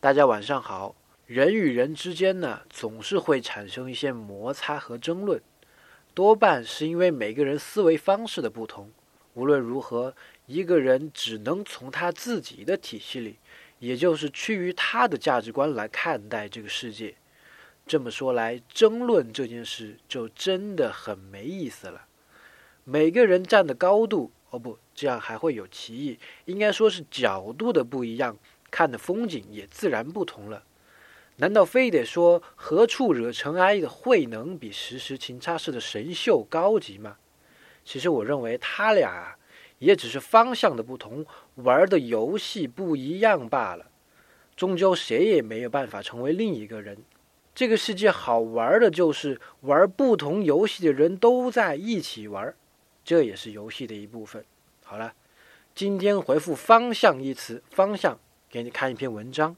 大家晚上好。人与人之间呢，总是会产生一些摩擦和争论，多半是因为每个人思维方式的不同。无论如何，一个人只能从他自己的体系里，也就是趋于他的价值观来看待这个世界。这么说来，争论这件事就真的很没意思了。每个人站的高度，哦不，这样还会有歧义，应该说是角度的不一样，看的风景也自然不同了。难道非得说何处惹尘埃的慧能比时时勤擦拭的神秀高级吗？其实我认为他俩，也只是方向的不同，玩的游戏不一样罢了。终究谁也没有办法成为另一个人。这个世界好玩的就是玩不同游戏的人都在一起玩，这也是游戏的一部分。好了，今天回复“方向”一词，方向，给你看一篇文章。